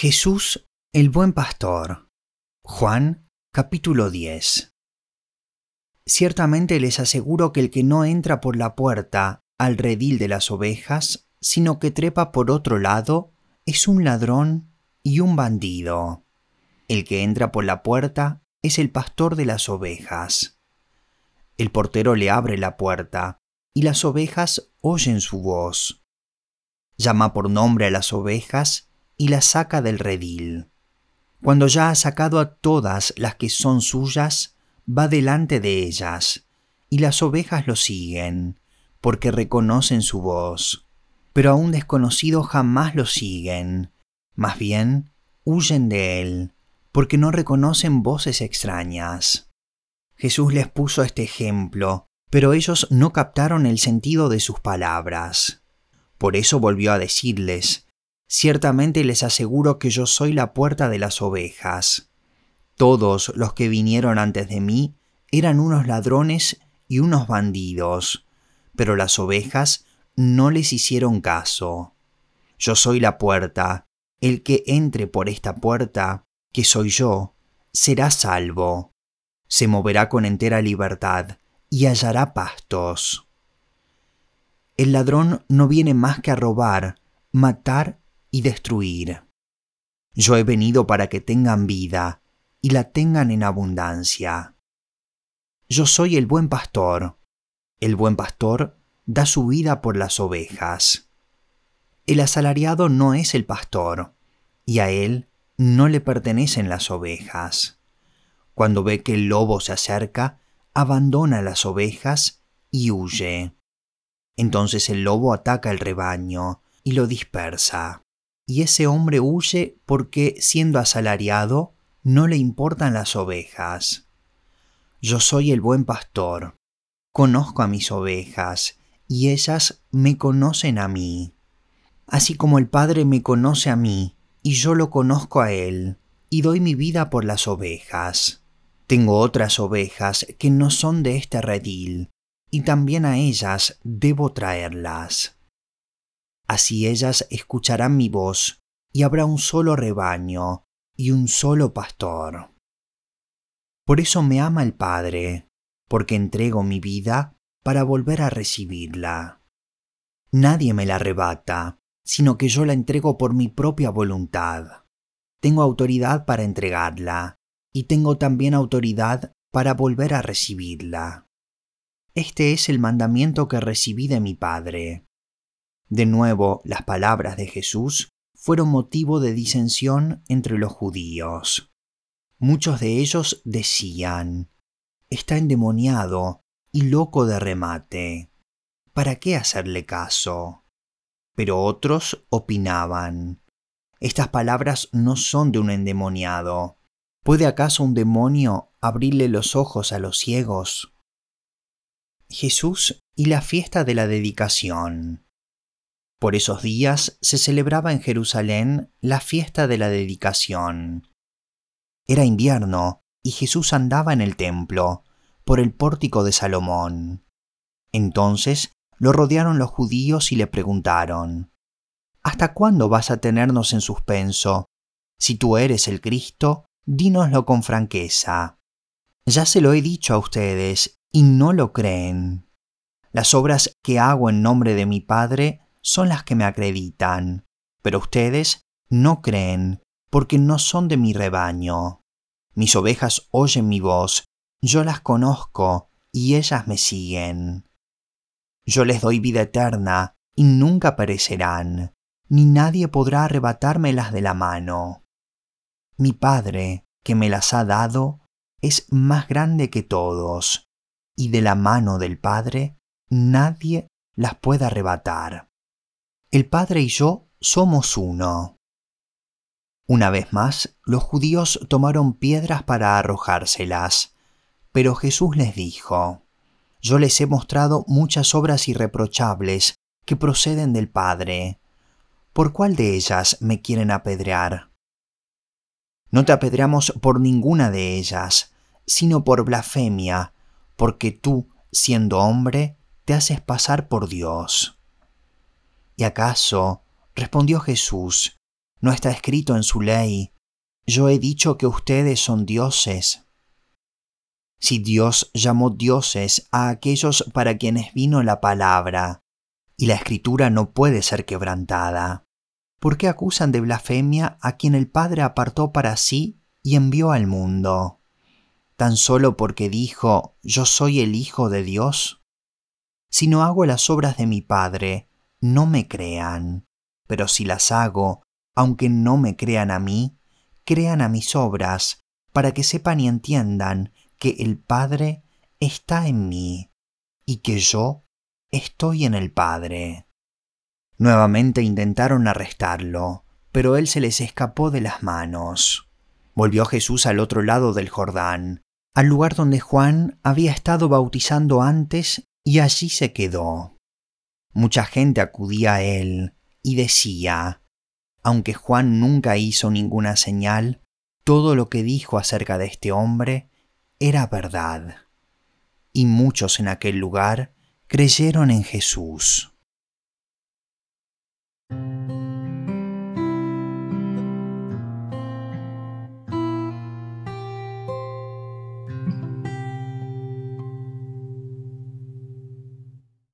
Jesús el buen pastor. Juan capítulo 10. Ciertamente les aseguro que el que no entra por la puerta al redil de las ovejas, sino que trepa por otro lado, es un ladrón y un bandido. El que entra por la puerta es el pastor de las ovejas. El portero le abre la puerta, y las ovejas oyen su voz. Llama por nombre a las ovejas, y las saca del redil. Cuando ya ha sacado a todas las que son suyas, va delante de ellas, y las ovejas lo siguen, porque reconocen su voz. Pero a un desconocido jamás lo siguen, más bien huyen de él, porque no reconocen voces extrañas. Jesús les puso este ejemplo, pero ellos no captaron el sentido de sus palabras. Por eso volvió a decirles, Ciertamente les aseguro que yo soy la puerta de las ovejas. Todos los que vinieron antes de mí eran unos ladrones y unos bandidos, pero las ovejas no les hicieron caso. Yo soy la puerta, el que entre por esta puerta, que soy yo, será salvo. Se moverá con entera libertad y hallará pastos. El ladrón no viene más que a robar, matar y destruir. Yo he venido para que tengan vida y la tengan en abundancia. Yo soy el buen pastor. El buen pastor da su vida por las ovejas. El asalariado no es el pastor, y a él no le pertenecen las ovejas. Cuando ve que el lobo se acerca, abandona las ovejas y huye. Entonces el lobo ataca el rebaño y lo dispersa y ese hombre huye porque, siendo asalariado, no le importan las ovejas. Yo soy el buen pastor, conozco a mis ovejas, y ellas me conocen a mí. Así como el Padre me conoce a mí, y yo lo conozco a Él, y doy mi vida por las ovejas. Tengo otras ovejas que no son de este redil, y también a ellas debo traerlas. Así ellas escucharán mi voz, y habrá un solo rebaño y un solo pastor. Por eso me ama el Padre, porque entrego mi vida para volver a recibirla. Nadie me la arrebata, sino que yo la entrego por mi propia voluntad. Tengo autoridad para entregarla, y tengo también autoridad para volver a recibirla. Este es el mandamiento que recibí de mi Padre de nuevo, las palabras de Jesús fueron motivo de disensión entre los judíos. Muchos de ellos decían, está endemoniado y loco de remate. ¿Para qué hacerle caso? Pero otros opinaban, estas palabras no son de un endemoniado. ¿Puede acaso un demonio abrirle los ojos a los ciegos? Jesús y la fiesta de la dedicación. Por esos días se celebraba en Jerusalén la fiesta de la dedicación. Era invierno y Jesús andaba en el templo, por el pórtico de Salomón. Entonces lo rodearon los judíos y le preguntaron, ¿Hasta cuándo vas a tenernos en suspenso? Si tú eres el Cristo, dínoslo con franqueza. Ya se lo he dicho a ustedes y no lo creen. Las obras que hago en nombre de mi Padre son las que me acreditan, pero ustedes no creen porque no son de mi rebaño. Mis ovejas oyen mi voz, yo las conozco y ellas me siguen. Yo les doy vida eterna y nunca perecerán, ni nadie podrá arrebatármelas de la mano. Mi Padre, que me las ha dado, es más grande que todos, y de la mano del Padre nadie las puede arrebatar. El Padre y yo somos uno. Una vez más, los judíos tomaron piedras para arrojárselas, pero Jesús les dijo, Yo les he mostrado muchas obras irreprochables que proceden del Padre. ¿Por cuál de ellas me quieren apedrear? No te apedreamos por ninguna de ellas, sino por blasfemia, porque tú, siendo hombre, te haces pasar por Dios. ¿Y acaso, respondió Jesús, ¿No está escrito en su ley, yo he dicho que ustedes son dioses? Si Dios llamó dioses a aquellos para quienes vino la palabra, y la escritura no puede ser quebrantada, ¿por qué acusan de blasfemia a quien el Padre apartó para sí y envió al mundo? ¿Tan solo porque dijo, yo soy el Hijo de Dios? Si no hago las obras de mi Padre, no me crean, pero si las hago, aunque no me crean a mí, crean a mis obras, para que sepan y entiendan que el Padre está en mí y que yo estoy en el Padre. Nuevamente intentaron arrestarlo, pero él se les escapó de las manos. Volvió Jesús al otro lado del Jordán, al lugar donde Juan había estado bautizando antes, y allí se quedó. Mucha gente acudía a él y decía, aunque Juan nunca hizo ninguna señal, todo lo que dijo acerca de este hombre era verdad. Y muchos en aquel lugar creyeron en Jesús.